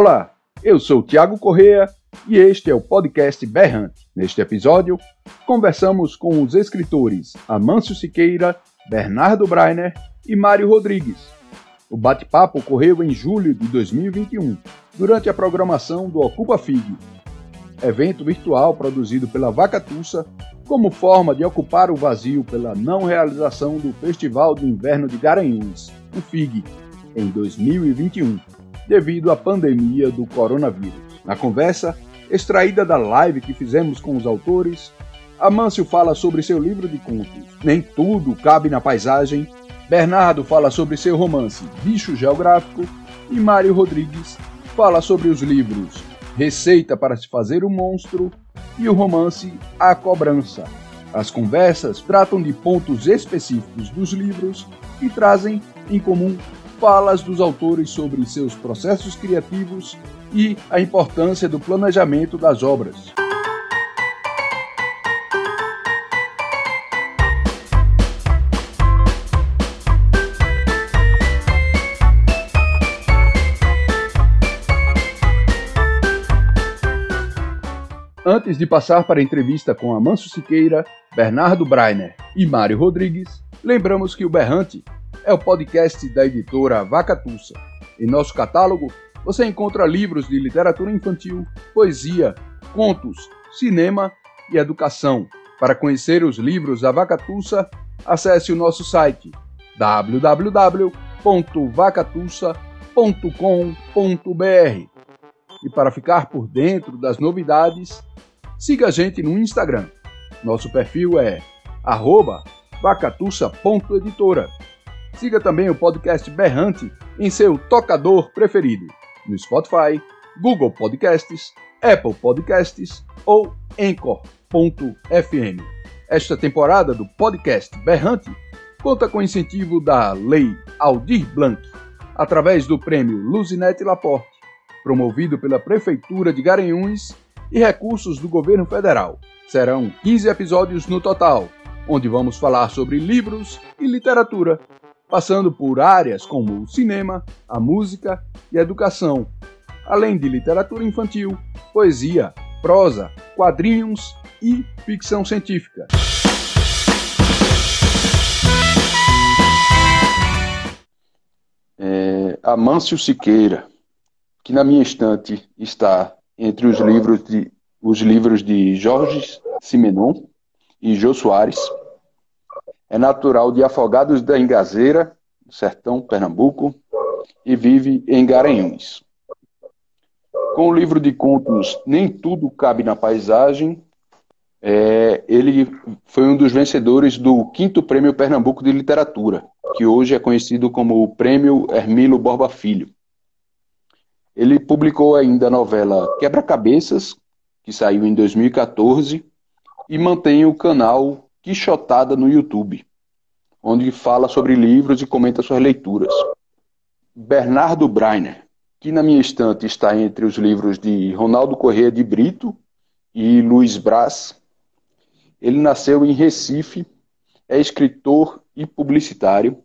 Olá, eu sou Tiago Correa e este é o podcast Berrante. Neste episódio, conversamos com os escritores Amâncio Siqueira, Bernardo Breiner e Mário Rodrigues. O bate-papo ocorreu em julho de 2021, durante a programação do Ocupa FIG, evento virtual produzido pela Vaca Tussa como forma de ocupar o vazio pela não realização do Festival de Inverno de Garanhuns, o FIG, em 2021 devido à pandemia do coronavírus. Na conversa, extraída da live que fizemos com os autores, Amâncio fala sobre seu livro de contos Nem Tudo Cabe na Paisagem, Bernardo fala sobre seu romance Bicho Geográfico e Mário Rodrigues fala sobre os livros Receita para se fazer um monstro e o romance A Cobrança. As conversas tratam de pontos específicos dos livros e trazem em comum falas dos autores sobre seus processos criativos e a importância do planejamento das obras. Antes de passar para a entrevista com Amanso Siqueira, Bernardo Breiner e Mário Rodrigues, lembramos que o Berrante é o podcast da editora Vaca Tussa. Em nosso catálogo, você encontra livros de literatura infantil, poesia, contos, cinema e educação. Para conhecer os livros da Vaca Tussa, acesse o nosso site www.vacatussa.com.br. E para ficar por dentro das novidades, siga a gente no Instagram. Nosso perfil é vacatussa.editora. Siga também o podcast Berrante em seu tocador preferido, no Spotify, Google Podcasts, Apple Podcasts ou Anchor.fm. Esta temporada do podcast Berrante conta com incentivo da Lei Aldir Blanc, através do prêmio Luzinete Laporte, promovido pela Prefeitura de Garanhuns e recursos do governo federal. Serão 15 episódios no total, onde vamos falar sobre livros e literatura passando por áreas como o cinema, a música e a educação, além de literatura infantil, poesia, prosa, quadrinhos e ficção científica. É, Amâncio Siqueira, que na minha estante está entre os livros de, os livros de Jorge Simenon e Jô Soares, é natural de Afogados da Engazeira, sertão Pernambuco, e vive em Garanhuns. Com o livro de contos Nem Tudo Cabe na Paisagem, é, ele foi um dos vencedores do quinto Prêmio Pernambuco de Literatura, que hoje é conhecido como o Prêmio Hermilo Borba Filho. Ele publicou ainda a novela Quebra-Cabeças, que saiu em 2014, e mantém o canal Quixotada no YouTube, onde fala sobre livros e comenta suas leituras. Bernardo Breiner, que na minha estante está entre os livros de Ronaldo Corrêa de Brito e Luiz Braz. Ele nasceu em Recife, é escritor e publicitário.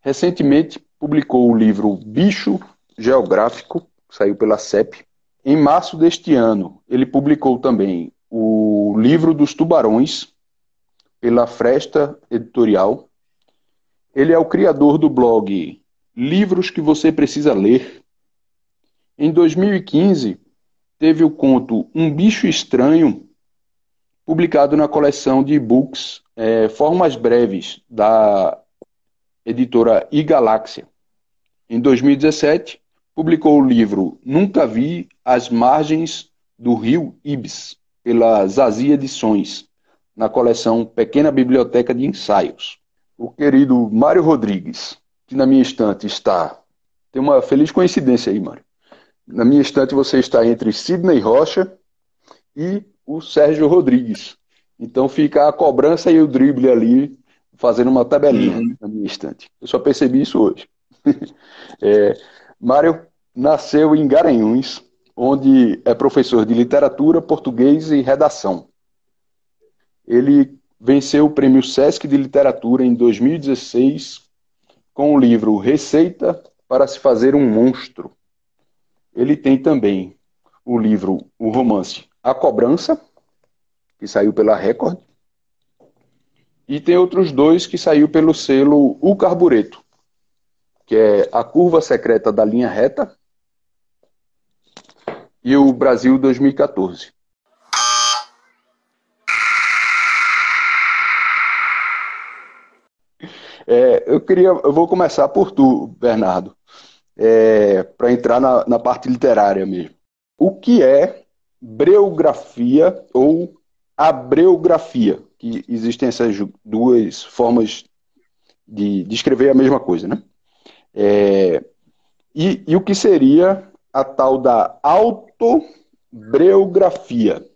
Recentemente publicou o livro Bicho Geográfico, que saiu pela CEP. Em março deste ano, ele publicou também o livro dos tubarões, pela Fresta Editorial. Ele é o criador do blog Livros que Você Precisa Ler. Em 2015, teve o conto Um Bicho Estranho, publicado na coleção de e-books é, Formas Breves, da editora iGaláxia. Em 2017, publicou o livro Nunca Vi as Margens do Rio Ibis, pela Zazie Edições na coleção Pequena Biblioteca de Ensaios. O querido Mário Rodrigues, que na minha estante está. Tem uma feliz coincidência aí, Mário. Na minha estante você está entre Sidney Rocha e o Sérgio Rodrigues. Então fica a cobrança e o drible ali, fazendo uma tabelinha uhum. na minha estante. Eu só percebi isso hoje. é, Mário nasceu em Garanhuns, onde é professor de literatura, português e redação. Ele venceu o prêmio Sesc de Literatura em 2016 com o livro Receita para se fazer um monstro. Ele tem também o livro, o romance A Cobrança, que saiu pela Record, e tem outros dois que saiu pelo selo O Carbureto, que é A Curva Secreta da Linha Reta e o Brasil 2014. É, eu queria, eu vou começar por tu, Bernardo, é, para entrar na, na parte literária mesmo. O que é breografia ou abreografia? Que existem essas duas formas de descrever a mesma coisa, né? É, e, e o que seria a tal da autobreografia?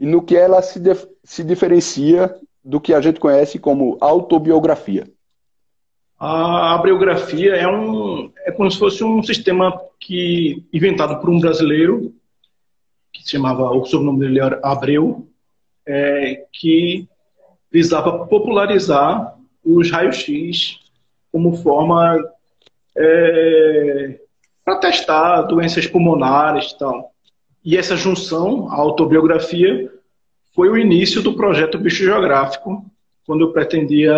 E no que ela se, se diferencia do que a gente conhece como autobiografia? A biografia é, um, é como se fosse um sistema que inventado por um brasileiro, que se chamava, o sobrenome dele era Abreu, é, que visava popularizar os raios-x como forma é, para testar doenças pulmonares e tal. E essa junção, a autobiografia, foi o início do projeto Bicho Geográfico, quando eu pretendia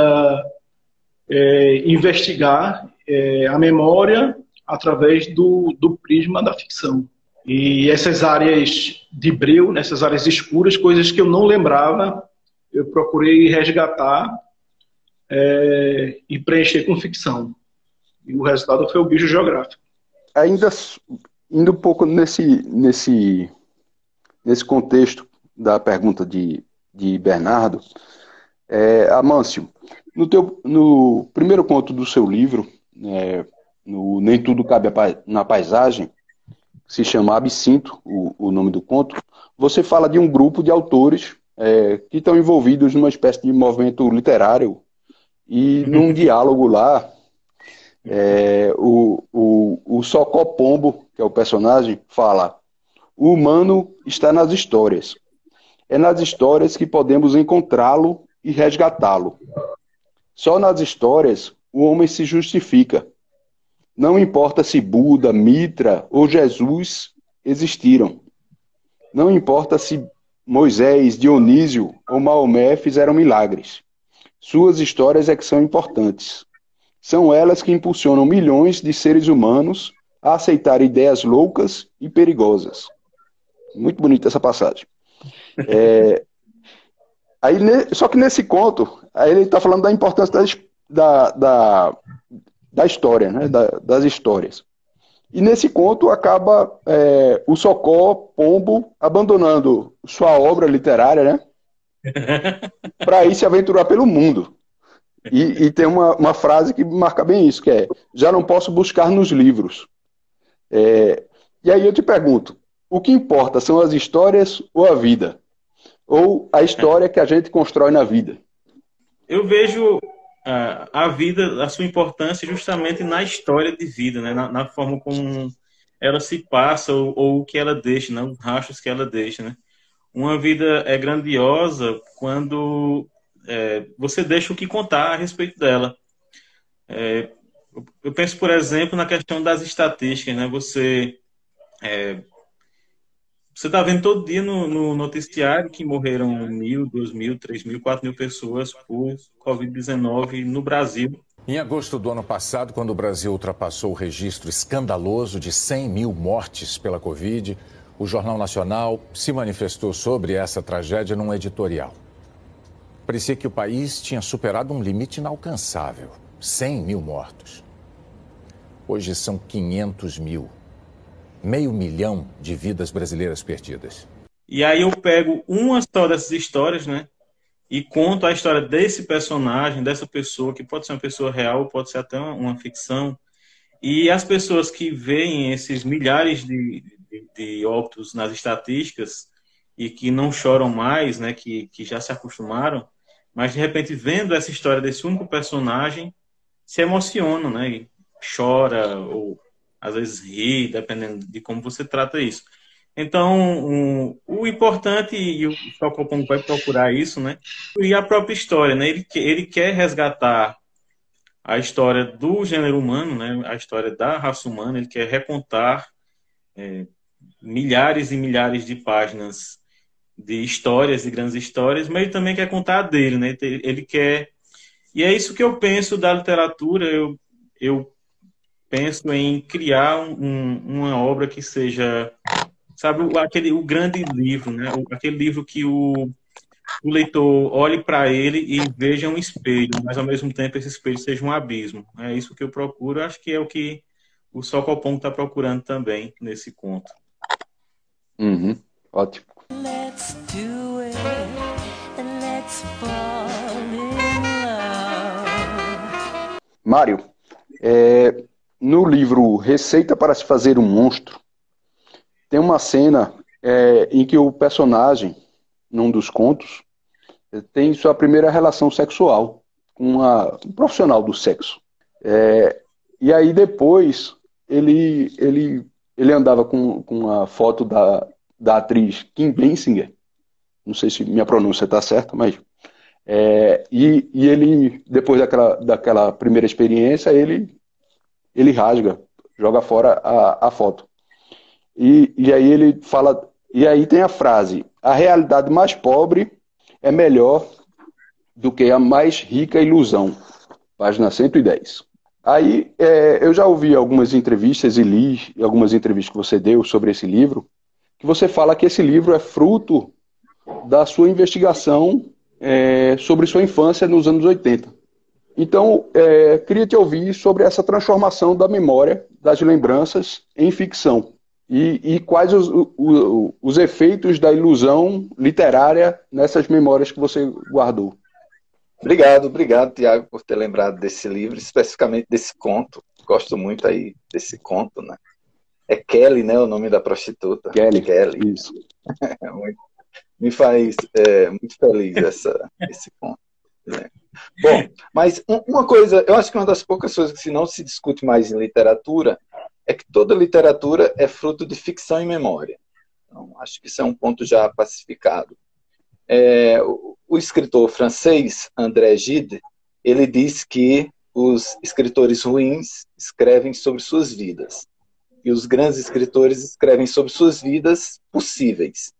é, investigar é, a memória através do, do prisma da ficção. E essas áreas de breu, nessas áreas escuras, coisas que eu não lembrava, eu procurei resgatar é, e preencher com ficção. E o resultado foi o bicho geográfico. Ainda indo um pouco nesse, nesse, nesse contexto da pergunta de, de Bernardo, é, Amâncio, no, teu, no primeiro conto do seu livro, é, no Nem Tudo Cabe na Paisagem, se chama Absinto, o, o nome do conto, você fala de um grupo de autores é, que estão envolvidos numa espécie de movimento literário e num diálogo lá, é, o, o, o Socó Pombo, que é o personagem, fala: o humano está nas histórias. É nas histórias que podemos encontrá-lo e resgatá-lo. Só nas histórias o homem se justifica. Não importa se Buda, Mitra ou Jesus existiram. Não importa se Moisés, Dionísio ou Maomé fizeram milagres. Suas histórias é que são importantes. São elas que impulsionam milhões de seres humanos a aceitar ideias loucas e perigosas. Muito bonita essa passagem. É, Aí, só que nesse conto, aí ele está falando da importância das, da, da, da história, né? Da, das histórias. E nesse conto acaba é, o Socó Pombo abandonando sua obra literária, né? Para ir se aventurar pelo mundo. E, e tem uma, uma, frase que marca bem isso, que é já não posso buscar nos livros. É, e aí eu te pergunto, o que importa são as histórias ou a vida? ou a história que a gente constrói na vida? Eu vejo uh, a vida, a sua importância justamente na história de vida, né? na, na forma como ela se passa ou, ou, o que ela deixa, né? os rastros que ela deixa. Né? Uma vida é grandiosa quando é, você deixa o que contar a respeito dela. É, eu penso, por exemplo, na questão das estatísticas. Né? Você é, você está vendo todo dia no, no, noticiário que morreram mil, duas mil, três mil, quatro mil pessoas por Covid-19 no Brasil. Em agosto do ano passado, quando o Brasil ultrapassou o registro escandaloso de 100 mil mortes pela Covid, o Jornal Nacional se manifestou sobre essa tragédia num editorial. Parecia que o país tinha superado um limite inalcançável: 100 mil mortos. Hoje são 500 mil meio milhão de vidas brasileiras perdidas. E aí eu pego uma só dessas histórias, né? e conto a história desse personagem, dessa pessoa, que pode ser uma pessoa real, pode ser até uma, ficção. E as pessoas que veem esses milhares de, de, de, óbitos nas estatísticas e que não choram mais, né, que, que já se acostumaram, mas de repente vendo essa história desse único personagem, se emocionam, né, e chora ou às vezes ri, dependendo de como você trata isso. Então, um, o importante, e o Socopong vai procurar isso, né? E a própria história, né? Ele, ele quer resgatar a história do gênero humano, né? A história da raça humana, ele quer recontar é, milhares e milhares de páginas de histórias e grandes histórias, mas ele também quer contar a dele, né? Ele quer... E é isso que eu penso da literatura, eu, eu penso em criar um, uma obra que seja sabe, aquele, o grande livro, né? aquele livro que o, o leitor olhe para ele e veja um espelho, mas ao mesmo tempo esse espelho seja um abismo. É isso que eu procuro, acho que é o que o Socopom está procurando também nesse conto. Uhum, ótimo. Let's do it, let's fall in love. Mário, é, no livro Receita para se fazer um monstro, tem uma cena é, em que o personagem, num dos contos, tem sua primeira relação sexual com um profissional do sexo. É, e aí depois ele, ele, ele andava com, com a foto da, da atriz Kim Basinger, não sei se minha pronúncia está certa, mas é, e, e ele depois daquela, daquela primeira experiência ele ele rasga, joga fora a, a foto. E, e aí ele fala, e aí tem a frase: a realidade mais pobre é melhor do que a mais rica ilusão. Página 110. Aí é, eu já ouvi algumas entrevistas e li algumas entrevistas que você deu sobre esse livro, que você fala que esse livro é fruto da sua investigação é, sobre sua infância nos anos 80. Então, é, queria te ouvir sobre essa transformação da memória, das lembranças, em ficção. E, e quais os, os, os, efeitos da ilusão literária nessas memórias que você guardou? Obrigado, obrigado, Tiago, por ter lembrado desse livro, especificamente desse conto. Gosto muito aí desse conto, né? É Kelly, né, o nome da prostituta. Kelly, Kelly. isso. me faz é, muito feliz essa, esse conto. Né? Bom, mas uma coisa, eu acho que uma das poucas coisas que se não se discute mais em literatura é que toda literatura é fruto de ficção e memória. Então, acho que isso é um ponto já pacificado. É, o, escritor francês André Gide, ele diz que os escritores ruins escrevem sobre suas vidas e os grandes escritores escrevem sobre suas vidas possíveis.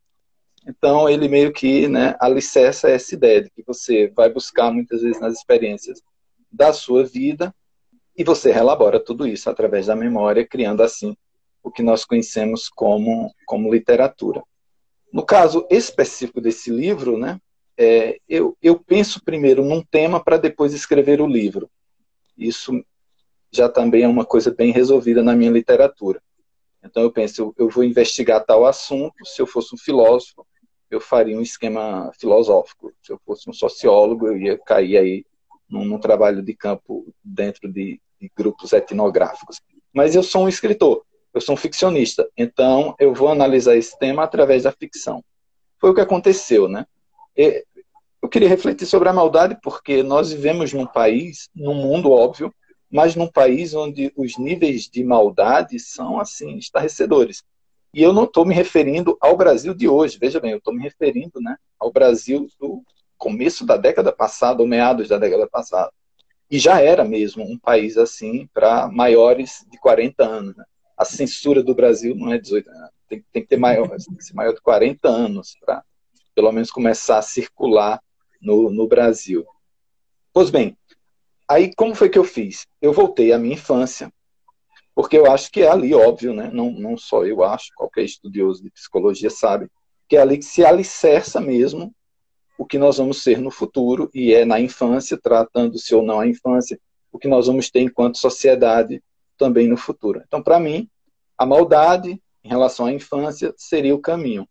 Então, ele meio que né, alicerça essa ideia de que você vai buscar muitas vezes nas experiências da sua vida e você relabora tudo isso através da memória, criando assim o que nós conhecemos como, como literatura. No caso específico desse livro, né, é, eu, eu penso primeiro num tema para depois escrever o livro. Isso já também é uma coisa bem resolvida na minha literatura. Então eu penso, eu, eu vou investigar tal assunto, se eu fosse um filósofo, eu faria um esquema filosófico. Se eu fosse um sociólogo, eu ia cair aí num, num trabalho de campo dentro de, de grupos etnográficos. Mas eu sou um escritor, eu sou um ficcionista, então eu vou analisar esse tema através da ficção. Foi o que aconteceu, né? Eu queria refletir sobre a maldade porque nós vivemos num país, num mundo óbvio, mas num país onde os níveis de maldade são assim estarrecedores. E eu não estou me referindo ao Brasil de hoje, veja bem, eu estou me referindo né, ao Brasil do começo da década passada, ou meados da década passada. E já era mesmo um país assim para maiores de 40 anos. Né? A censura do Brasil não é 18 anos, tem, tem que ter maior, tem que ser maior de 40 anos para pelo menos começar a circular no, no Brasil. Pois bem, aí como foi que eu fiz? Eu voltei à minha infância, porque eu acho que é ali, óbvio, né? não, não só eu acho, qualquer estudioso de psicologia sabe, que é ali que se alicerça mesmo o que nós vamos ser no futuro, e é na infância, tratando-se ou não a infância, o que nós vamos ter enquanto sociedade também no futuro. Então, para mim, a maldade em relação à infância seria o caminho.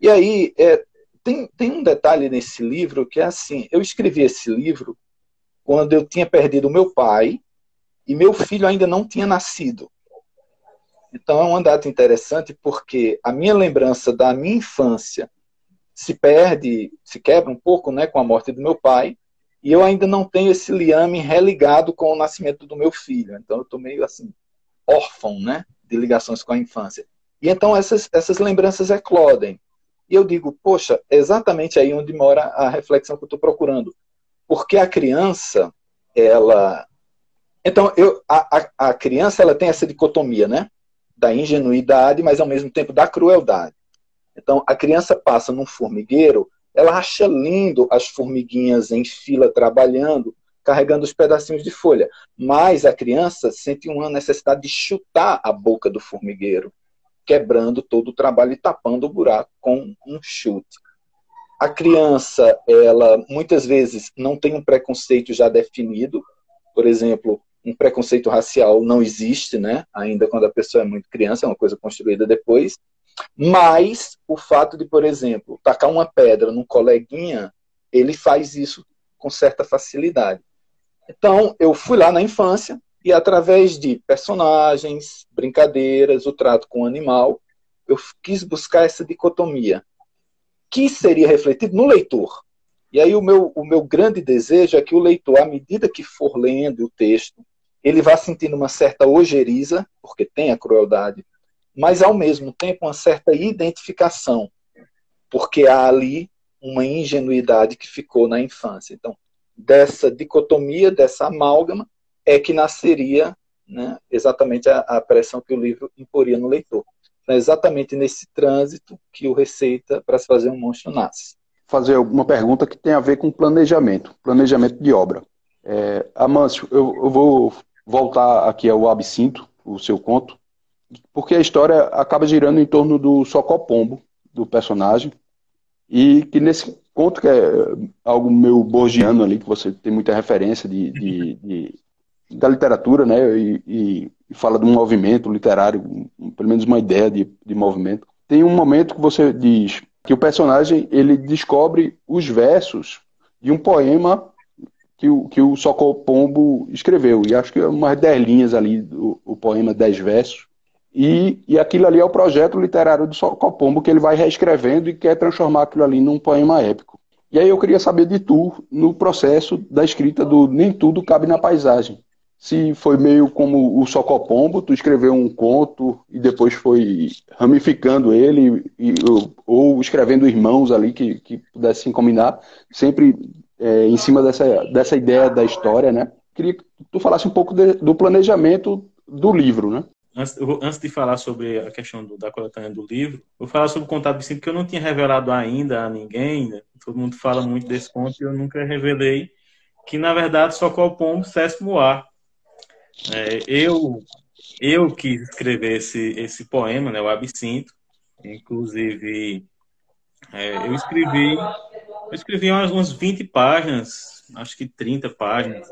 E aí, é, tem, tem um detalhe nesse livro que é assim: eu escrevi esse livro quando eu tinha perdido meu pai e meu filho ainda não tinha nascido. Então é uma data interessante porque a minha lembrança da minha infância se perde, se quebra um pouco né, com a morte do meu pai, e eu ainda não tenho esse liame religado com o nascimento do meu filho. Então eu estou meio assim, órfão né, de ligações com a infância. E então essas, essas lembranças eclodem. E eu digo, poxa, exatamente aí onde mora a reflexão que eu estou procurando. Porque a criança, ela. Então, eu, a, a, a criança ela tem essa dicotomia, né? Da ingenuidade, mas ao mesmo tempo da crueldade. Então, a criança passa num formigueiro, ela acha lindo as formiguinhas em fila trabalhando, carregando os pedacinhos de folha. Mas a criança sente uma necessidade de chutar a boca do formigueiro, quebrando todo o trabalho e tapando o buraco com um chute. A criança, ela muitas vezes não tem um preconceito já definido. Por exemplo, um preconceito racial não existe, né? Ainda quando a pessoa é muito criança, é uma coisa construída depois. Mas o fato de, por exemplo, tacar uma pedra num coleguinha, ele faz isso com certa facilidade. Então, eu fui lá na infância e, através de personagens, brincadeiras, o trato com o animal, eu quis buscar essa dicotomia, que seria refletido no leitor. E aí, o meu, o meu grande desejo é que o leitor, à medida que for lendo o texto, ele vá sentindo uma certa ojeriza, porque tem a crueldade mas ao mesmo tempo uma certa identificação, porque há ali uma ingenuidade que ficou na infância. Então, dessa dicotomia, dessa amálgama, é que nasceria né, exatamente a, a, pressão que o livro imporia no leitor. Então, é exatamente nesse trânsito que o Receita para se fazer um monstro nasce. Fazer uma pergunta que tem a ver com planejamento, planejamento de obra. É, Amâncio, eu, eu vou voltar aqui ao Absinto, o seu conto, porque a história acaba girando em torno do Socopombo, do personagem, e que nesse conto, que é algo meio borgiano ali, que você tem muita referência de, de, de da literatura, né, e, e, fala de um movimento literário, pelo menos uma ideia de, de movimento. Tem um momento que você diz que o personagem ele descobre os versos de um poema que o, que o Socopombo escreveu, e acho que é umas dez linhas ali, o, o poema Dez Versos, e, e aquilo ali é o projeto literário do Socopombo que ele vai reescrevendo e quer transformar aquilo ali num poema épico. E aí eu queria saber de tu, no processo da escrita do Nem Tudo Cabe na Paisagem. Se foi meio como o Socopombo, tu escreveu um conto e depois foi ramificando ele, e, ou escrevendo irmãos ali que, que pudessem combinar, sempre é, em cima dessa, dessa ideia da história, né? Queria que tu falasse um pouco de, do planejamento do livro, né? antes, antes de falar sobre a questão do, da coletânea do livro, vou falar sobre o contato Vicente, que eu não tinha revelado ainda a ninguém, né? todo mundo fala muito desse conto e eu nunca revelei, que na verdade só Pombo sétimo ar. É, eu, eu quis escrever esse, esse poema, né, o Absinto, inclusive é, eu escrevi eu escrevi umas, umas 20 páginas, acho que 30 páginas.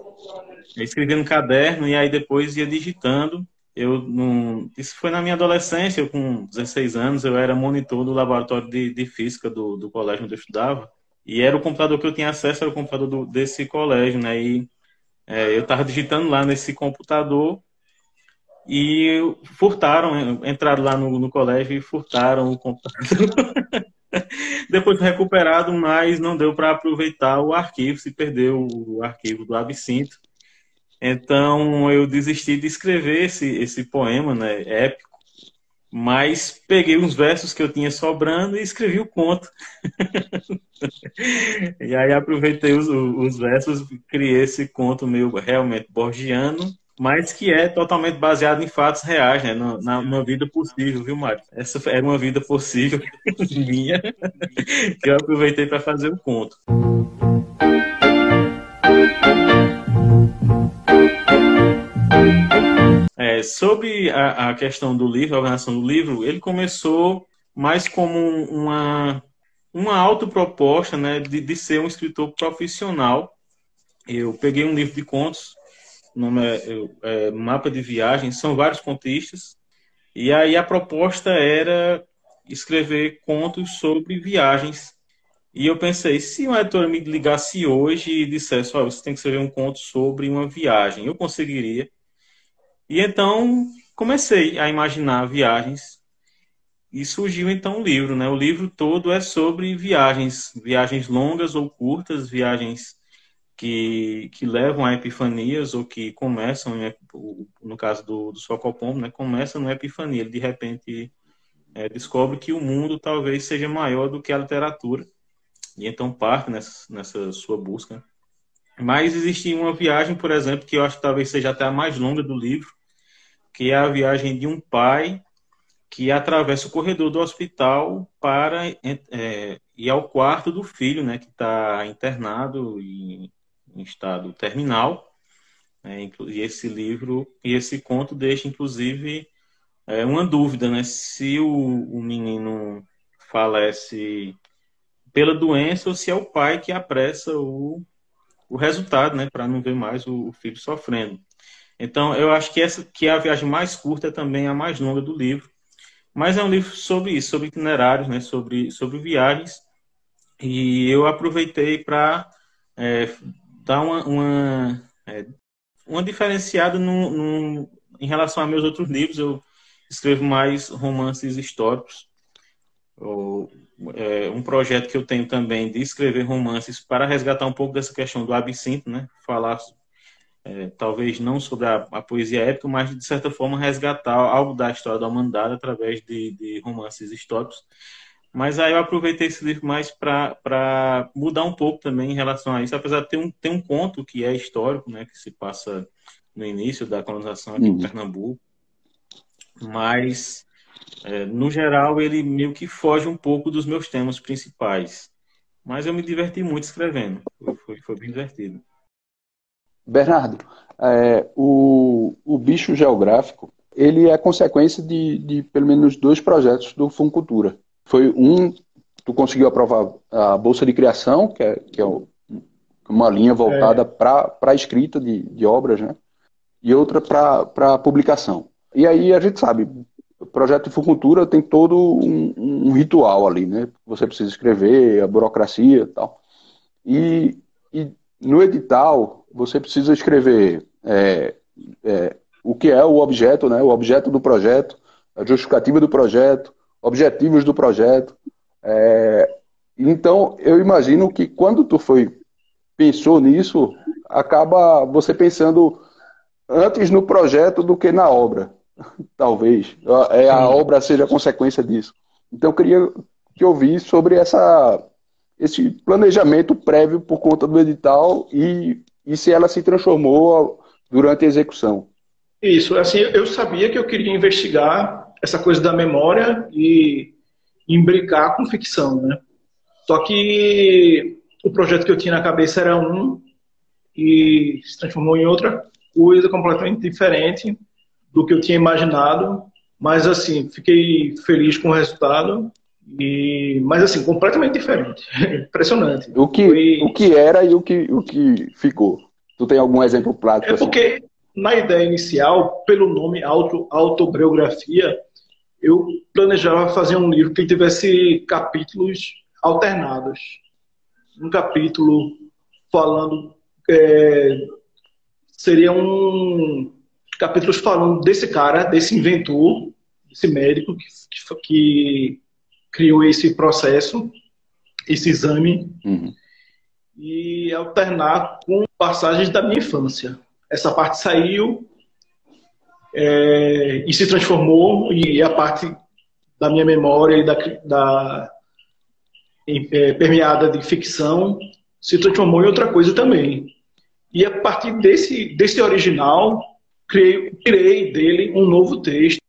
Eu escrevi no caderno e aí depois ia digitando. Eu não, isso foi na minha adolescência, eu com 16 anos, eu era monitor do laboratório de, de física do, do colégio onde eu estudava, e era o computador que eu tinha acesso, era o computador do, desse colégio, né, e é, eu estava digitando lá nesse computador, e furtaram, entraram lá no, no colégio e furtaram o computador. Depois recuperado, mas não deu para aproveitar o arquivo, se perdeu o arquivo do Absinto. Então eu desisti de escrever esse, esse poema, né, épico, mas peguei uns versos que eu tinha sobrando e escrevi o conto. e aí aproveitei os, os versos, criei esse conto meio realmente borgiano, mas que é totalmente baseado em fatos reais, né? Na, na, vida possível, viu, Mário? Essa era uma vida possível minha, que eu aproveitei para fazer o conto. É, sobre a, a, questão do livro, a organização do livro, ele começou mais como uma, uma autoproposta né, de, de ser um escritor profissional. Eu peguei um livro de contos, o nome é, é Mapa de Viagem, são vários contistas, e aí a proposta era escrever contos sobre viagens E eu pensei, se uma editora me ligasse hoje e dissesse, oh, você tem que escrever um conto sobre uma viagem, eu conseguiria. E então comecei a imaginar viagens e surgiu então o livro, né? O livro todo é sobre viagens, viagens longas ou curtas, viagens que, que levam a epifanias ou que começam, no caso do, do Socopombo, né? Começa numa epifania, ele de repente é, descobre que o mundo talvez seja maior do que a literatura e então parte nessa, nessa sua busca. Mas existe uma viagem, por exemplo, que eu acho que talvez seja até a mais longa do livro, que é a viagem de um pai que atravessa o corredor do hospital para é, ir ao quarto do filho, né, que está internado em, em, estado terminal. Né, e esse livro e esse conto deixa, inclusive, é, uma dúvida, né, se o, o menino falece pela doença ou se é o pai que apressa o, o resultado, né, para não ver mais o, o, filho sofrendo. Então, eu acho que essa que é a viagem mais curta é também a mais longa do livro, mas é um livro sobre isso, sobre itinerários, né, sobre, sobre viagens, e eu aproveitei para é, dar uma, uma, é, uma diferenciada no, no, em relação a meus outros livros. Eu escrevo mais romances históricos, ou, é, um projeto que eu tenho também de escrever romances para resgatar um pouco dessa questão do absinto, né? Falar é, talvez não sobre a, a, poesia épica, mas de certa forma resgatar algo da história da humanidade através de, de romances históricos. Mas aí eu aproveitei esse livro mais para mudar um pouco também em relação a isso, apesar de ter um, ter um conto que é histórico, né, que se passa no início da colonização aqui uhum. em Pernambuco. Mas é, no geral, ele meio que foge um pouco dos meus temas principais. Mas eu me diverti muito escrevendo. Foi, foi bem divertido. Bernardo, é, o, o bicho geográfico, ele é consequência de, de pelo menos dois projetos do Funcultura. Foi um, tu conseguiu aprovar a Bolsa de Criação, que é, que é uma linha voltada é. para a escrita de, de obras, né? E outra para publicação. E aí a gente sabe, o projeto de Fucultura tem todo um, um, ritual ali, né? Você precisa escrever, a burocracia e tal. E, e no edital, você precisa escrever é, é, o que é o objeto, né? O objeto do projeto, a justificativa do projeto, objetivos do projeto. É, então, eu imagino que quando tu foi pensou nisso, acaba você pensando antes no projeto do que na obra. Talvez. É, a obra seja consequência disso. Então eu queria que ouvisse sobre essa, esse planejamento prévio por conta do edital e, e se ela se transformou durante a execução. Isso, assim, eu sabia que eu queria investigar essa coisa da memória e imbricar com ficção, né? Só que o projeto que eu tinha na cabeça era um e se transformou em outra coisa completamente diferente do que eu tinha imaginado, mas assim, fiquei feliz com o resultado. E, mas assim, completamente diferente. Impressionante. O que, Foi... o que era e o que, o que ficou? Tu tem algum exemplo prático? É assim? porque na ideia inicial, pelo nome auto, autobiografia, eu planejava fazer um livro que tivesse capítulos alternados. Um capítulo falando é, seria um capítulos falando desse cara, desse inventor, desse médico que, que, que criou esse processo, esse exame, uhum. e alternar com passagens da minha infância. Essa parte saiu é, e se transformou, e a parte da minha memória e da, da é, permeada de ficção se transformou em outra coisa também. E a partir desse, desse original, criei, criei dele um novo texto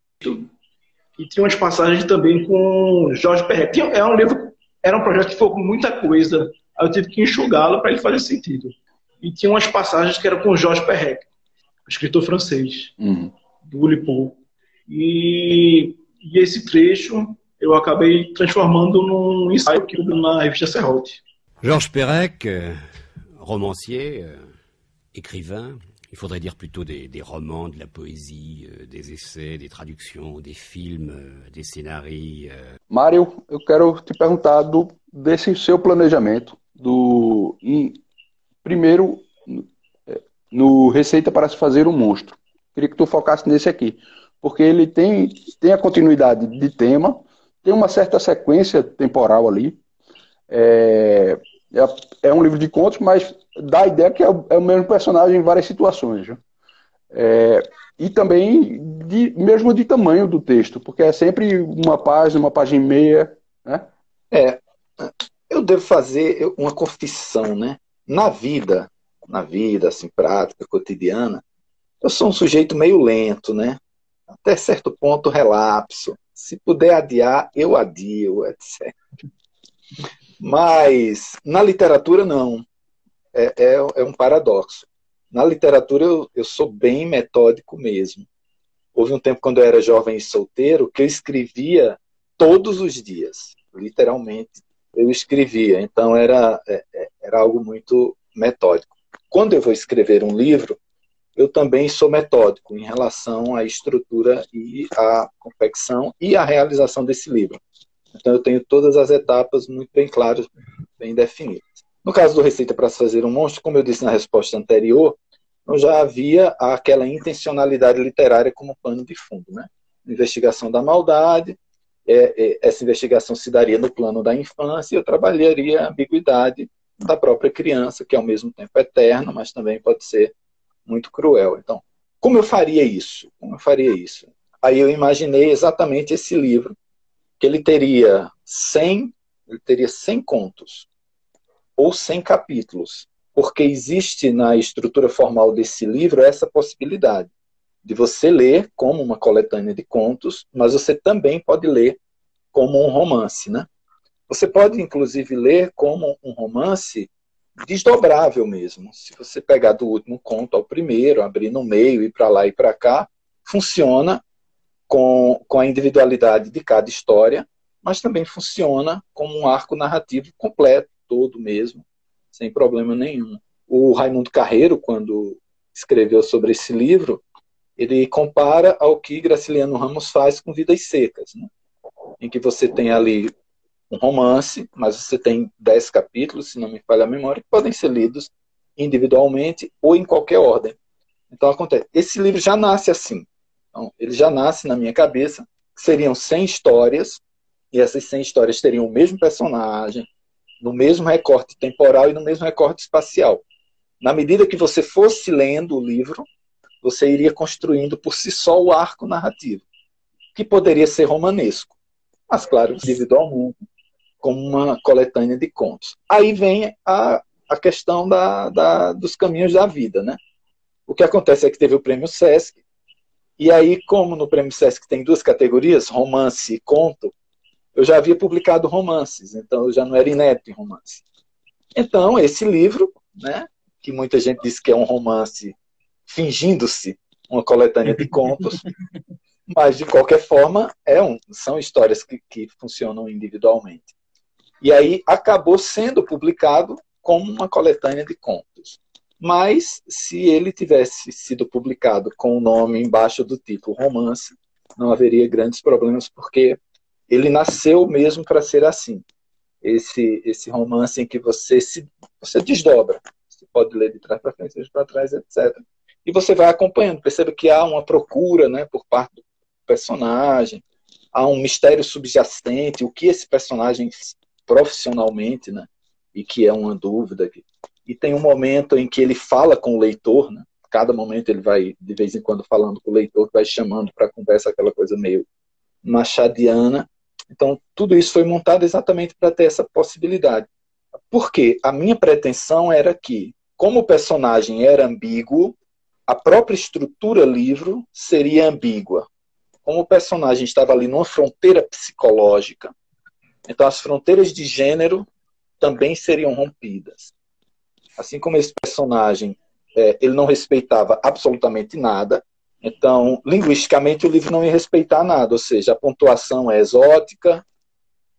e tinha umas passagens também com Jorge Perret. Era é um livro, era um projeto que foi com muita coisa, eu tive que enxugá-lo para ele fazer sentido. E tinha umas passagens que eram com Jorge Perret, escritor francês, uhum. do Lipou. E, e esse trecho eu acabei transformando num ensaio que na revista Serrote. Georges Perec, romancier, écrivain, il faudrait dire plutôt des, des romans, de la poésie, euh, des essais, des traductions, des films, euh, des scénarios. Euh. Mário, eu quero te perguntar do, desse seu planejamento do em, primeiro no Receita para se fazer um monstro. Queria que tu focasse nesse aqui, porque ele tem, tem a continuidade de tema, tem uma certa sequência temporal ali. É, é, é um livro de contos, mas dá a ideia que é o, é o mesmo personagem em várias situações. É, e também de, mesmo de tamanho do texto, porque é sempre uma página, uma página e meia. Né? É, eu devo fazer uma confissão, né? Na vida, na vida, assim, prática, cotidiana, eu sou um sujeito meio lento, né? Até certo ponto, relapso. Se puder adiar, eu adio, etc. Mas na literatura, não. É, é, é um paradoxo. Na literatura, eu, eu sou bem metódico mesmo. Houve um tempo, quando eu era jovem e solteiro, que eu escrevia todos os dias, literalmente. Eu escrevia, então era, é, é, era algo muito metódico quando eu vou escrever um livro, eu também sou metódico em relação à estrutura e à confecção e à realização desse livro. Então eu tenho todas as etapas muito bem claras, bem definidas. No caso do Receita para se fazer um monstro, como eu disse na resposta anterior, eu já havia aquela intencionalidade literária como pano de fundo, né? Investigação da maldade, é, é, essa investigação se daria no plano da infância e eu trabalharia a ambiguidade da própria criança, que ao mesmo tempo é eterno, mas também pode ser muito cruel. Então, como eu faria isso? Como eu faria isso? Aí eu imaginei exatamente esse livro, que ele teria 100, ele teria 100 contos ou 100 capítulos, porque existe na estrutura formal desse livro essa possibilidade de você ler como uma coletânea de contos, mas você também pode ler como um romance, né? Você pode, inclusive, ler como um romance desdobrável mesmo. Se você pegar do último conto ao primeiro, abrir no meio, ir para lá e para cá, funciona com, com a individualidade de cada história, mas também funciona como um arco narrativo completo, todo mesmo, sem problema nenhum. O Raimundo Carreiro, quando escreveu sobre esse livro, ele compara ao que Graciliano Ramos faz com Vidas Secas, né? em que você tem ali um romance, mas você tem dez capítulos, se não me falha a memória, que podem ser lidos individualmente ou em qualquer ordem. Então acontece. Esse livro já nasce assim. Então, ele já nasce na minha cabeça. Seriam 100 histórias, e essas 100 histórias teriam o mesmo personagem, no mesmo recorte temporal e no mesmo recorte espacial. Na medida que você fosse lendo o livro, você iria construindo por si só o arco narrativo, que poderia ser romanesco, mas claro, individualmente, como uma coletânea de contos. Aí vem a, a questão da, da, dos caminhos da vida, né? O que acontece é que teve o prêmio Sesc, e aí, como no prêmio Sesc tem duas categorias, romance e conto, eu já havia publicado romances, então eu já não era inédito em romance. Então, esse livro, né, que muita gente diz que é um romance fingindo-se uma coletânea de contos, mas de qualquer forma é um, são histórias que, que funcionam individualmente. E aí acabou sendo publicado como uma coletânea de contos. Mas se ele tivesse sido publicado com o nome embaixo do título romance, não haveria grandes problemas, porque ele nasceu mesmo para ser assim. Esse, esse romance em que você se você desdobra. Você pode ler de trás para frente, de para trás, etc. E você vai acompanhando. Perceba que há uma procura né, por parte do personagem, há um mistério subjacente, o que esse personagem profissionalmente, né? E que é uma dúvida. E tem um momento em que ele fala com o leitor, né? Cada momento ele vai, de vez em quando, falando com o leitor, vai chamando para conversa aquela coisa meio machadiana. Então, tudo isso foi montado exatamente para ter essa possibilidade. Porque a minha pretensão era que, como o personagem era ambíguo, a própria estrutura livro seria ambígua. Como o personagem estava ali numa fronteira psicológica, então, as fronteiras de gênero também seriam rompidas. Assim como esse personagem, é, ele não respeitava absolutamente nada, então, linguisticamente, o livro não ia respeitar nada, ou seja, a pontuação é exótica,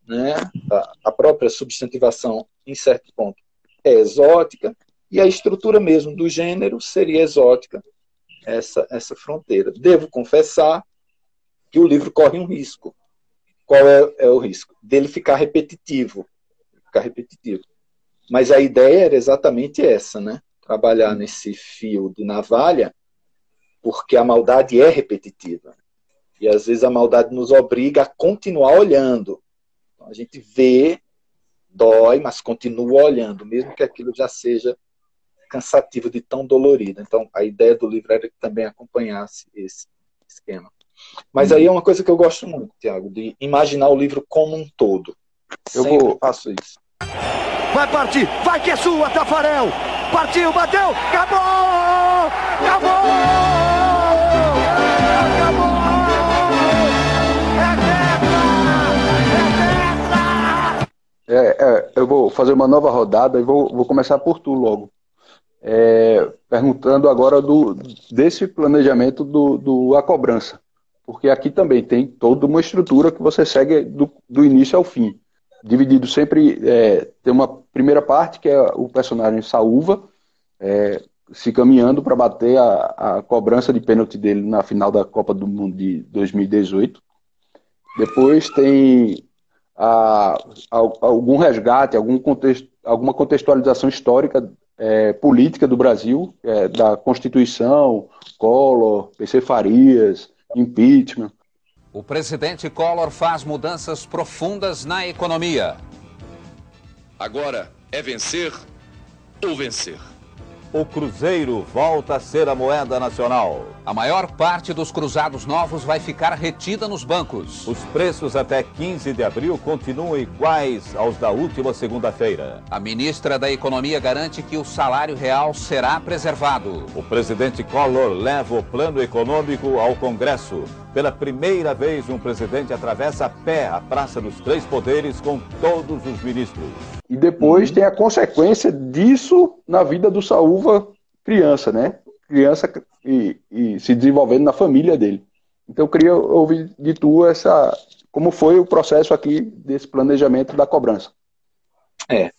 né? a, a própria substantivação, em certo ponto, é exótica, e a estrutura mesmo do gênero seria exótica, essa, essa fronteira. Devo confessar que o livro corre um risco, qual é, é o risco? Dele ficar repetitivo, ficar repetitivo. Mas a ideia era exatamente essa, né? Trabalhar nesse fio de navalha, porque a maldade é repetitiva. E às vezes a maldade nos obriga a continuar olhando. Então, a gente vê, dói, mas continua olhando, mesmo que aquilo já seja cansativo de tão dolorido. Então, a ideia do livro era que também acompanhasse esse esquema. Mas aí é uma coisa que eu gosto muito, Tiago, de imaginar o livro como um todo. Eu Sempre vou... faço isso. Vai partir, vai que é sua, Tafarel! Partiu, bateu, acabou! Acabou! Acabou! É, é, eu vou fazer uma nova rodada e vou, vou começar por tu logo. É, perguntando agora do, desse planejamento do, do a cobrança porque aqui também tem toda uma estrutura que você segue do, do início ao fim. Dividido sempre, é, tem uma primeira parte que é o personagem Saúva, é, se caminhando para bater a, a cobrança de pênalti dele na final da Copa do Mundo de 2018. Depois tem a, a, algum resgate, algum contexto, alguma contextualização histórica é, política do Brasil, é, da Constituição, Collor, PC Farias, impeachment. O presidente Collor faz mudanças profundas na economia. Agora é vencer ou vencer. O Cruzeiro volta a ser a moeda nacional. A maior parte dos cruzados novos vai ficar retida nos bancos. Os preços até 15 de abril continuam iguais aos da última segunda-feira. A ministra da Economia garante que o salário real será preservado. O presidente Collor leva o plano econômico ao Congresso. Pela primeira vez, um presidente atravessa a pé a Praça dos Três Poderes com todos os ministros. E depois uhum. tem a consequência disso na vida do Criança, né? Criança e, e, se desenvolvendo na família dele. Então eu queria ouvir de tu essa como foi o processo aqui desse planejamento da cobrança. É.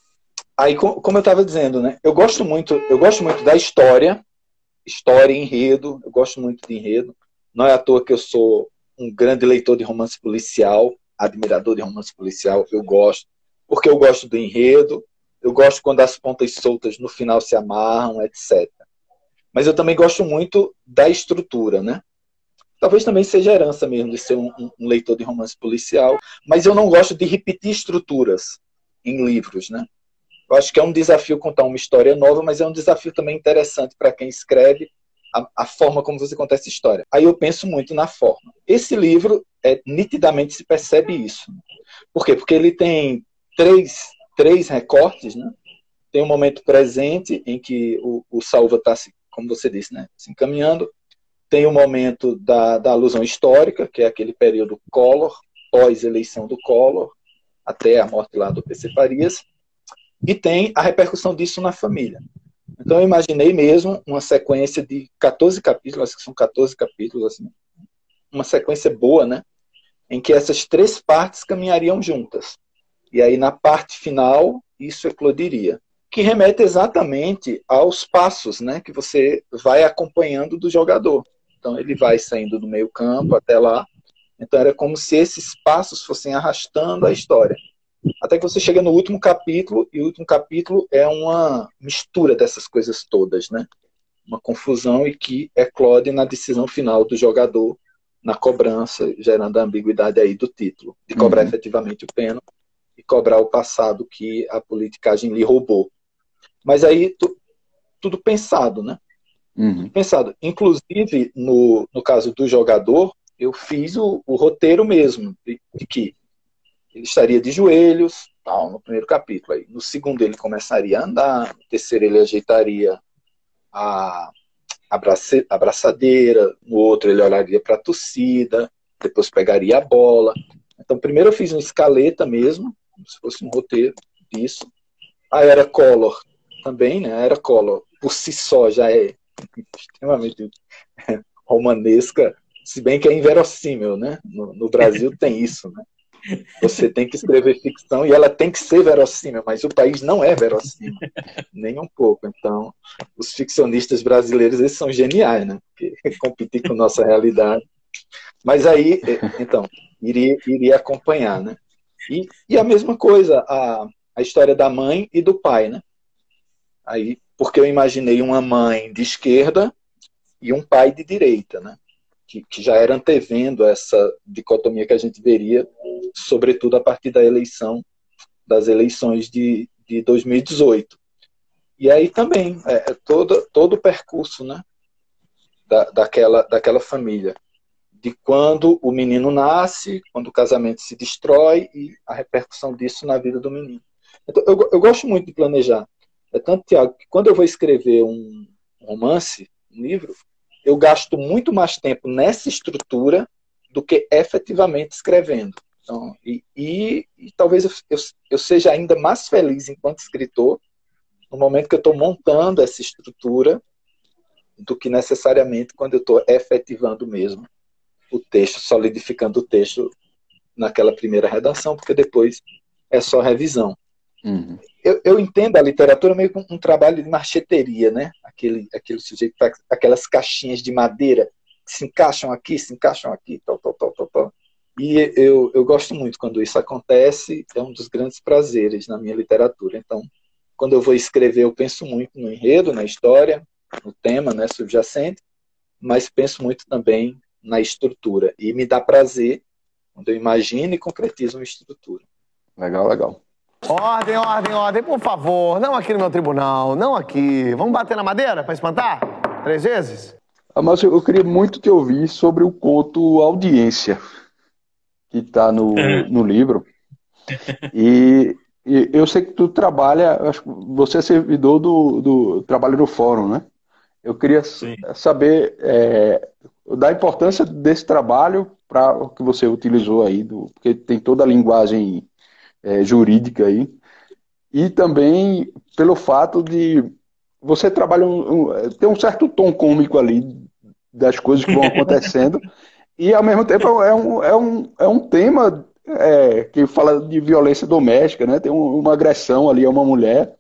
Aí como eu estava dizendo, né? Eu gosto muito, eu gosto muito da história, história, enredo. Eu gosto muito de enredo. Não é à toa que eu sou um grande leitor de romance policial, admirador de romance policial. Eu gosto porque eu gosto do enredo, eu gosto quando as pontas soltas no final se amarram, etc. Mas eu também gosto muito da estrutura, né? Talvez também seja herança mesmo de ser um, um, leitor de romance policial, mas eu não gosto de repetir estruturas em livros, né? Eu acho que é um desafio contar uma história nova, mas é um desafio também interessante para quem escreve a, a, forma como você conta essa história. Aí eu penso muito na forma. Esse livro, é, nitidamente se percebe isso. Por quê? Porque ele tem três, três recortes, né? Tem um momento presente em que o, o Salva está, como você disse, né, se encaminhando. Tem o um momento da, da alusão histórica, que é aquele período Collor, pós-eleição do Collor, até a morte lá do PC Farias. E tem a repercussão disso na família. Então eu imaginei mesmo uma sequência de 14 capítulos, acho que são 14 capítulos, assim, uma sequência boa, né? Em que essas três partes caminhariam juntas. E aí, na parte final, isso eclodiria. Que remete exatamente aos passos né, que você vai acompanhando do jogador. Então, ele vai saindo do meio-campo até lá. Então, era como se esses passos fossem arrastando a história. Até que você chega no último capítulo, e o último capítulo é uma mistura dessas coisas todas, né? Uma confusão e que eclode na decisão final do jogador na cobrança, gerando a ambiguidade aí do título, de cobrar uhum. efetivamente o pênalti cobrar o passado que a politicagem lhe roubou. Mas aí tu, tudo pensado, né? Uhum. Pensado. Inclusive, no, no caso do jogador, eu fiz o, o roteiro mesmo, de, de, que ele estaria de joelhos, tal, no primeiro capítulo. Aí. No segundo, ele começaria a andar, no terceiro, ele ajeitaria a, abrace, abraçadeira, no outro, ele olharia para a torcida, depois pegaria a bola. Então, primeiro eu fiz uma escaleta mesmo, como se fosse um roteiro disso. A era Collor também, né? A era Collor por si só já é extremamente romanesca, se bem que é inverossímil, né? No, no Brasil tem isso, né? Você tem que escrever ficção e ela tem que ser verossímil, mas o país não é verossímil, nem um pouco. Então, os ficcionistas brasileiros, eles são geniais, né? Porque competir com nossa realidade. Mas aí, então, iria, iria acompanhar, né? E, e a mesma coisa, a, a história da mãe e do pai, né? Aí, porque eu imaginei uma mãe de esquerda e um pai de direita, né? Que, que já era antevendo essa dicotomia que a gente veria, sobretudo a partir da eleição, das eleições de, de 2018. E aí também, é, é todo, todo o percurso, né? Da, daquela, daquela família de quando o menino nasce, quando o casamento se destrói e a repercussão disso na vida do menino. Então, eu, eu gosto muito de planejar. É tanto, Tiago, que quando eu vou escrever um romance, um livro, eu gasto muito mais tempo nessa estrutura do que efetivamente escrevendo. Então, e, e, e talvez eu, eu, eu, seja ainda mais feliz enquanto escritor no momento que eu estou montando essa estrutura do que necessariamente quando eu estou efetivando mesmo o texto, solidificando o texto naquela primeira redação, porque depois é só revisão. Uhum. Eu, eu, entendo a literatura meio como um trabalho de marcheteria, né? Aquele, aquele sujeito, aquelas caixinhas de madeira que se encaixam aqui, se encaixam aqui, tal, tal, tal, tal, tal. E eu, eu gosto muito quando isso acontece, é um dos grandes prazeres na minha literatura. Então, quando eu vou escrever, eu penso muito no enredo, na história, no tema né, subjacente, mas penso muito também na estrutura. E me dá prazer quando eu imagino e concretizo uma estrutura. Legal, legal. Ordem, ordem, ordem, por favor. Não aqui no meu tribunal, não aqui. Vamos bater na madeira para espantar? Três vezes? Ah, mas eu queria muito te ouvir sobre o conto Audiência, que está no, no livro. E, e, eu sei que tu trabalha, acho que você é servidor do, do trabalho no fórum, né? Eu queria Sim. saber é, da importância desse trabalho para o que você utilizou aí, do, porque tem toda a linguagem é, jurídica aí, e também pelo fato de você trabalha um, um, tem um certo tom cômico ali das coisas que vão acontecendo, e ao mesmo tempo é um, é um, é um tema é, que fala de violência doméstica, né? Tem um, uma agressão ali a uma mulher.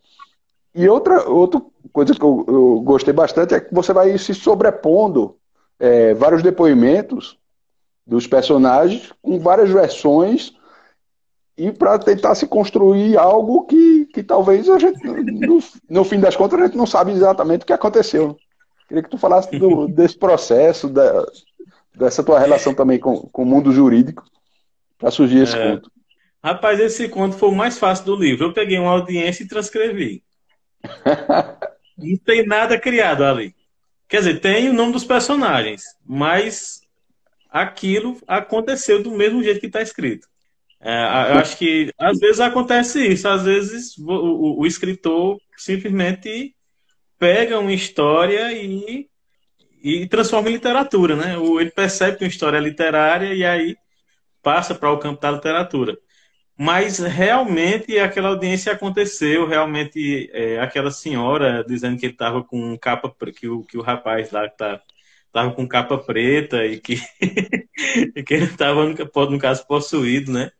E outra, outra coisa que eu, eu gostei bastante é que você vai se sobrepondo é, vários depoimentos dos personagens com várias versões e para tentar se construir algo que, que talvez a gente, no, no, fim das contas, a gente não sabe exatamente o que aconteceu. Queria que tu falasse do, desse processo, da, dessa tua relação também com, com o mundo jurídico, para surgir esse é. conto. Rapaz, esse conto foi o mais fácil do livro. Eu peguei uma audiência e transcrevi. não tem nada criado ali. Quer dizer, tem o nome dos personagens, mas aquilo aconteceu do mesmo jeito que está escrito. É, eu acho que às vezes acontece isso, às vezes o, o, o, escritor simplesmente pega uma história e, e transforma em literatura, né? Ele percebe que uma história é literária e aí passa para o campo da literatura mas realmente aquela audiência aconteceu, realmente é, aquela senhora dizendo que ele estava com capa que o que o rapaz lá tá estava com capa preta e que e que ele estava no, no caso possuído, né?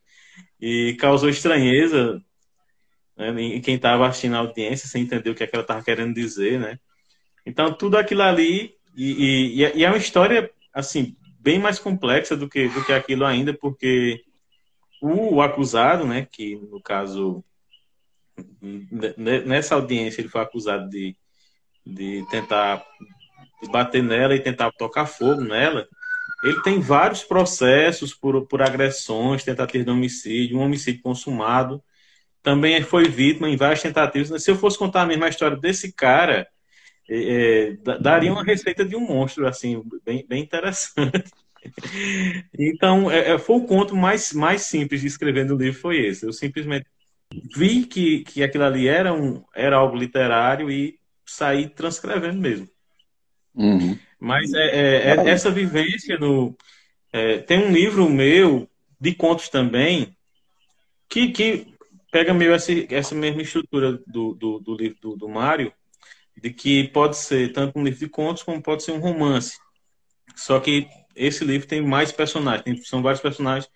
E causou estranheza né, em quem estava assistindo a audiência sem entender o que, é que ela estava querendo dizer, né? Então tudo aquilo ali e, e, e é uma história assim bem mais complexa do que do que aquilo ainda, porque o acusado, né, que no caso nessa audiência ele foi acusado de, de tentar bater nela e tentar tocar fogo nela, ele tem vários processos por, por agressões, tentativa de homicídio, um homicídio consumado, também foi vítima em várias tentativas. Se eu fosse contar a mesma história desse cara, é, é daria uma receita de um monstro, assim, bem, bem interessante. Então, é, é, foi o conto mais, mais simples de escrever no livro foi esse. Eu simplesmente vi que, que aquilo ali era, um, era algo literário e saí transcrevendo mesmo. Uhum. Mas é, é, é, essa vivência no. É, tem um livro meu de contos também que, que pega meio essa, essa mesma estrutura do, do, do livro do, do Mário, de que pode ser tanto um livro de contos como pode ser um romance. Só que esse livro tem mais personagens, tem, são vários personagens.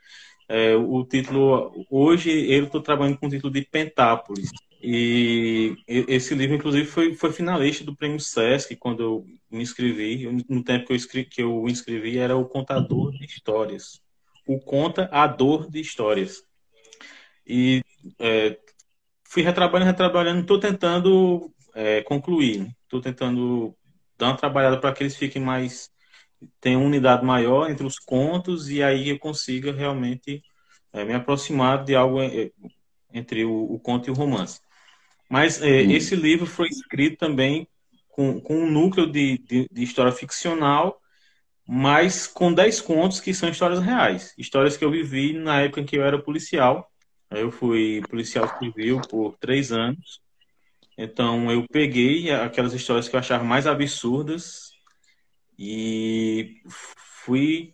É, o título, hoje eu estou trabalhando com o título de Pentápolis. E esse livro, inclusive, foi, foi finalista do Prêmio Sesc quando eu me inscrevi. No tempo que eu, escrevi, que eu inscrevi, era o Contador de Histórias. O Conta a Dor de Histórias. E é, fui retrabalhando, retrabalhando, estou tentando é, concluir, estou né? tentando dar uma trabalhada para que eles fiquem mais tenham uma unidade maior entre os contos e aí eu consiga realmente é, me aproximar de algo é, entre o, o, conto e o romance. Mas é, esse livro foi escrito também com, com um núcleo de, de, de história ficcional mas com 10 contos que são histórias reais. Histórias que eu vivi na época em que eu era policial. Eu fui policial civil por três anos. Então eu peguei aquelas histórias que eu achava mais absurdas e fui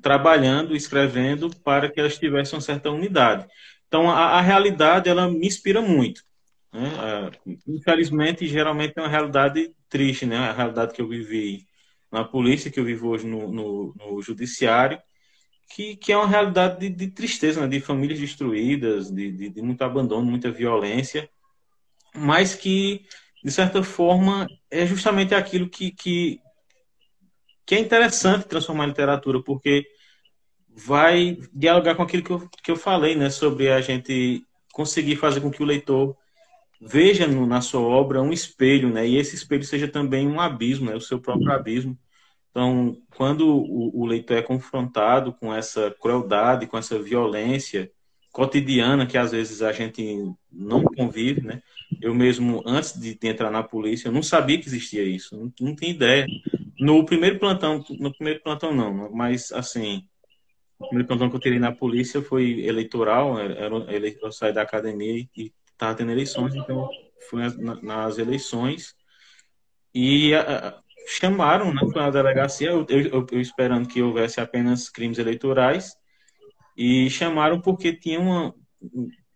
trabalhando, escrevendo para que elas tivessem uma certa unidade. Então a, a realidade ela me inspira muito. Né? Infelizmente, geralmente é uma realidade triste, né? A realidade que eu vivi na polícia, que eu vivo hoje no, no, no judiciário, que, que é uma realidade de, de tristeza, né? de famílias destruídas, de, de, de, muito abandono, muita violência, mas que, de certa forma, é justamente aquilo que, que, que é interessante transformar em literatura, porque vai dialogar com aquilo que eu, que eu falei, né, sobre a gente conseguir fazer com que o leitor veja no, na sua obra um espelho, né? E esse espelho seja também um abismo, né? O seu próprio abismo. Então, quando o, o leitor é confrontado com essa crueldade, com essa violência cotidiana que às vezes a gente não convive, né? Eu mesmo, antes de entrar na polícia, eu não sabia que existia isso, não, não ideia. No primeiro plantão, no primeiro plantão não, mas assim, o primeiro plantão que eu tirei na polícia foi eleitoral, era, era, eu saí da academia e estava tendo eleições, então fui nas, nas eleições. E a, chamaram, né, foi na delegacia, eu, eu, eu, esperando que houvesse apenas crimes eleitorais, e chamaram porque tinha uma,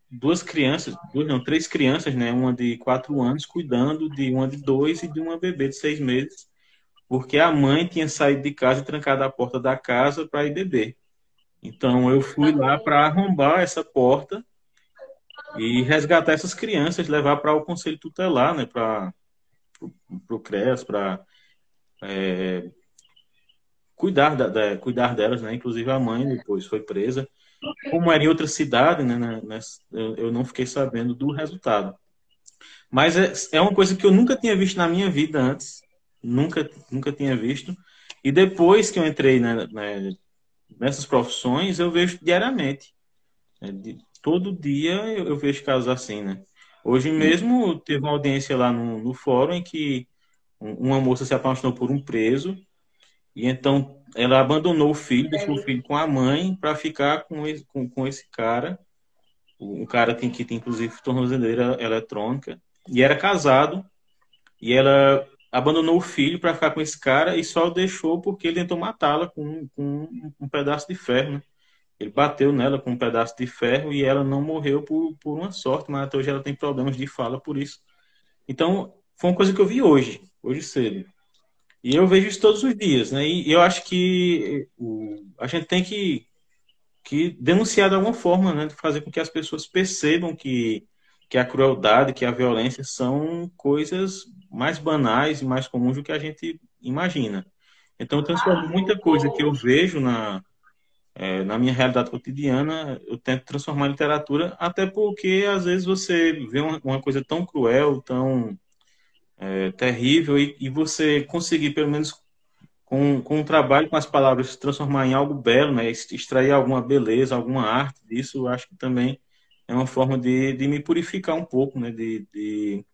duas crianças, duas não, três crianças, né, uma de quatro anos, cuidando de uma de dois e de uma bebê de seis meses, porque a mãe tinha saído de casa e trancado a porta da casa para ir beber. Então eu fui lá para arrombar essa porta e resgatar essas crianças, levar para o conselho tutelar, né, para o CREAS, para é, cuidar, da, da, cuidar delas, né, inclusive a mãe depois foi presa. Como era em outra cidade, né, né eu, eu não fiquei sabendo do resultado. Mas é, é uma coisa que eu nunca tinha visto na minha vida antes, nunca, nunca tinha visto. E depois que eu entrei né, né, nessas profissões, eu vejo diariamente. Né, de, todo dia eu, eu, vejo casos assim, né? Hoje mesmo teve uma audiência lá no, no fórum em que uma moça se apaixonou por um preso e então ela abandonou o filho, deixou o filho com a mãe para ficar com esse, com, com esse cara. Um cara tem que tem inclusive tornozeleira eletrônica e era casado e ela abandonou o filho para ficar com esse cara e só o deixou porque ele tentou matá-la com, com um pedaço de ferro, né? Ele bateu nela com um pedaço de ferro e ela não morreu por, por uma sorte, mas até hoje ela tem problemas de fala por isso. Então, foi uma coisa que eu vi hoje, hoje cedo. E eu vejo isso todos os dias, né? E eu acho que o, a gente tem que, que denunciar de alguma forma, né? Fazer com que as pessoas percebam que, que a crueldade, que a violência são coisas mais banais e mais comuns do que a gente imagina. Então, eu transformo muita coisa que eu vejo na, é, na minha realidade cotidiana, eu tento transformar em literatura, até porque às vezes você vê uma, uma coisa tão cruel, tão é, terrível, e, e, você conseguir, pelo menos com, com um trabalho com as palavras, transformar em algo belo, né, extrair alguma beleza, alguma arte disso, eu acho que também é uma forma de, de me purificar um pouco, né, de, de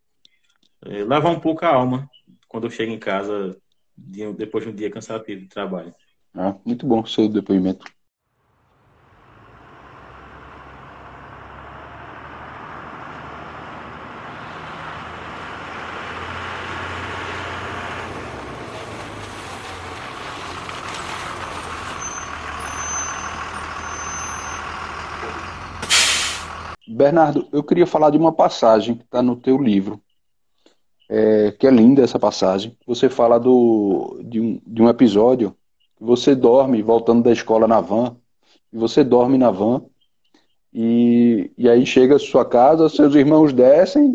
é, lavar um pouco a alma quando eu chego em casa de, depois de um dia cansativo de trabalho. Ah, muito bom seu depoimento. Bernardo, eu queria falar de uma passagem que está no teu livro, é, que é linda essa passagem. Você fala do, de, um, de um episódio você dorme voltando da escola na van, e você dorme na van, e, e aí chega a sua casa, seus irmãos descem,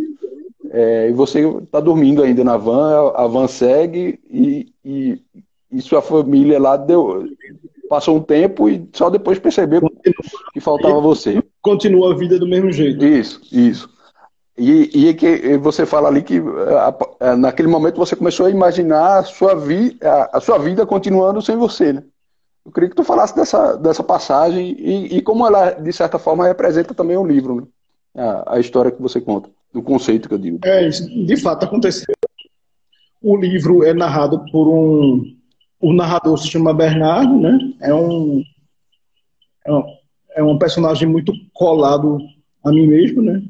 é, e você está dormindo ainda na van, a, a van segue, e, e, e, sua família lá deu, passou um tempo e só depois percebeu que faltava você continua a vida do mesmo jeito. Isso, isso. E, e que você fala ali que naquele momento você começou a imaginar a sua, vi, a, a, sua vida continuando sem você, né? Eu queria que tu falasse dessa, dessa passagem e, e como ela, de certa forma, representa também o livro, né? a, a, história que você conta, do conceito que eu digo. É, isso de fato aconteceu. O livro é narrado por um. O narrador se chama Bernardo, né? É um, é um, é um personagem muito colado a mim mesmo, né?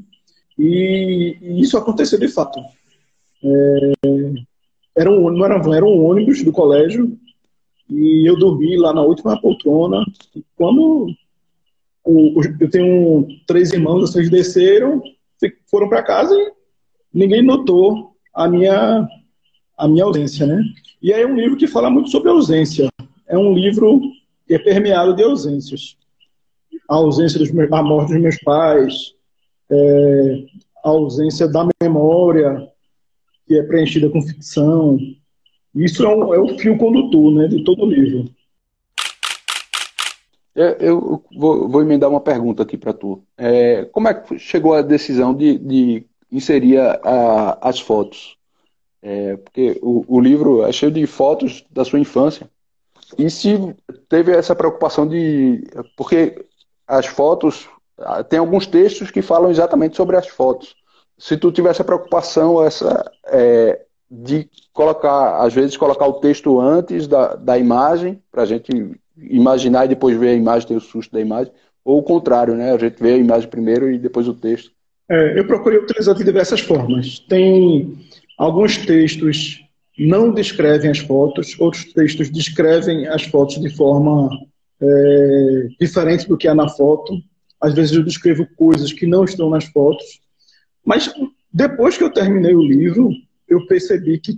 E, e isso aconteceu de fato. É, era um, não era, era um ônibus do colégio e eu dormi lá na última poltrona. E quando o, o, eu tenho três irmãos, vocês desceram, foram para casa e ninguém notou a minha a minha ausência, né? E é um livro que fala muito sobre ausência. É um livro que é permeado de ausências. A ausência dos meus, morte dos meus pais, é, a ausência da memória, que é preenchida com ficção. Isso é, um, é o fio condutor né, de todo o livro. É, eu vou, vou emendar uma pergunta aqui para tu. É, como é que chegou a decisão de, de inserir a, as fotos? É, porque o, o, livro é cheio de fotos da sua infância. E se teve essa preocupação de. Porque as fotos ah, tem alguns textos que falam exatamente sobre as fotos. Se tu tivesse a preocupação essa é, de colocar, às vezes, colocar o texto antes da, da imagem, para a gente imaginar e depois ver a imagem, ter o susto da imagem, ou o contrário, né? A gente vê a imagem primeiro e depois o texto. É, eu procurei utilizar de diversas formas. Tem alguns textos não descrevem as fotos, outros textos descrevem as fotos de forma é, diferente do que há na foto. Às vezes eu descrevo coisas que não estão nas fotos. Mas depois que eu terminei o livro, eu percebi que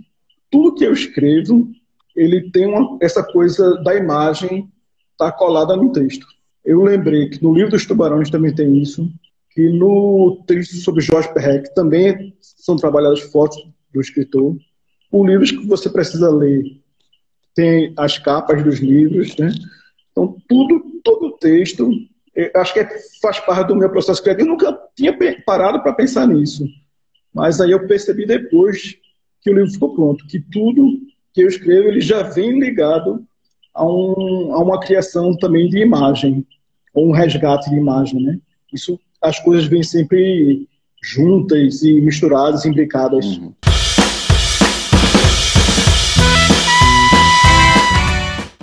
tudo que eu escrevo, ele tem uma, essa coisa da imagem tá colada no texto. Eu lembrei que no livro dos tubarões também tem isso, que no texto sobre Jorge Perrec também são trabalhadas fotos do escritor. O livro que você precisa ler tem as capas dos livros, né? Então tudo, todo o texto acho que é, faz parte do meu processo criativo. Eu nunca tinha parado para pensar nisso. Mas aí eu percebi depois que o livro ficou pronto, que tudo que eu escrevo ele já vem ligado a, um, a uma criação também de imagem, ou um resgate de imagem, né? Isso, as coisas vêm sempre juntas e misturadas, imbricadas. Uhum.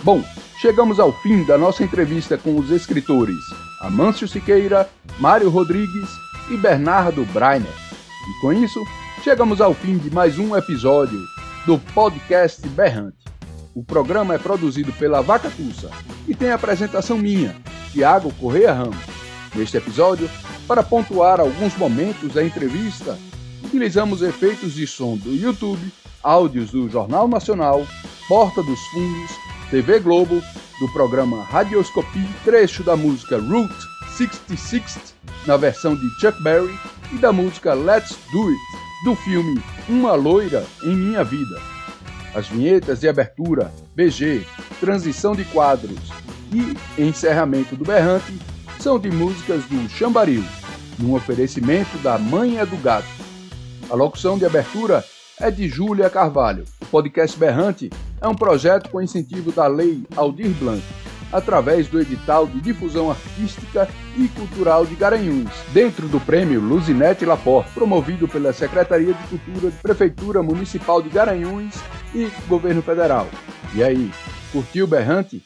Bom, chegamos ao fim da nossa entrevista com os escritores Amâncio Siqueira, Mário Rodrigues e Bernardo Breiner. E com isso, chegamos ao fim de mais um episódio do podcast Berrante. O programa é produzido pela Vaca Tussa e tem a apresentação minha, Tiago Correia Ramos. Neste episódio, para pontuar alguns momentos da entrevista, utilizamos efeitos de som do YouTube, áudios do Jornal Nacional, Porta dos Fundos TV Globo, do programa Radioscopy, trecho da música Route 66, na versão de Chuck Berry, e da música Let's Do It, do filme Uma Loira em Minha Vida. As vinhetas de abertura, BG, transição de quadros e encerramento do Berrante são de músicas do Chambaril, num oferecimento da Manha do Gato. A locução de abertura é de Júlia Carvalho. Podcast Berrante é um projeto com incentivo da Lei Aldir Blanc, através do edital de difusão artística e cultural de Garanhuns, dentro do prêmio Luzinete Laporte, promovido pela Secretaria de Cultura de Prefeitura Municipal de Garanhuns e Governo Federal. E aí, curtiu Berrante?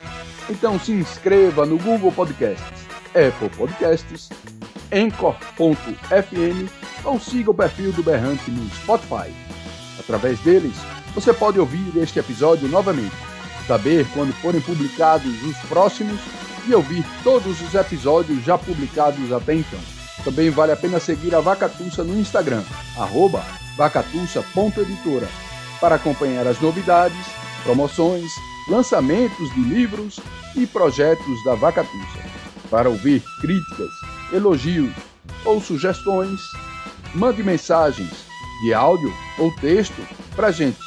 Então se inscreva no Google Podcasts, Apple Podcasts, Anchor.fm ou siga o perfil do Berrante no Spotify. Através deles, você pode ouvir este episódio novamente, saber quando forem publicados os próximos e ouvir todos os episódios já publicados até então. Também vale a pena seguir a Vacatussa no Instagram, arroba vacatussa.editora, para acompanhar as novidades, promoções, lançamentos de livros e projetos da Vacatussa. Para ouvir críticas, elogios ou sugestões, mande mensagens de áudio ou texto para gente.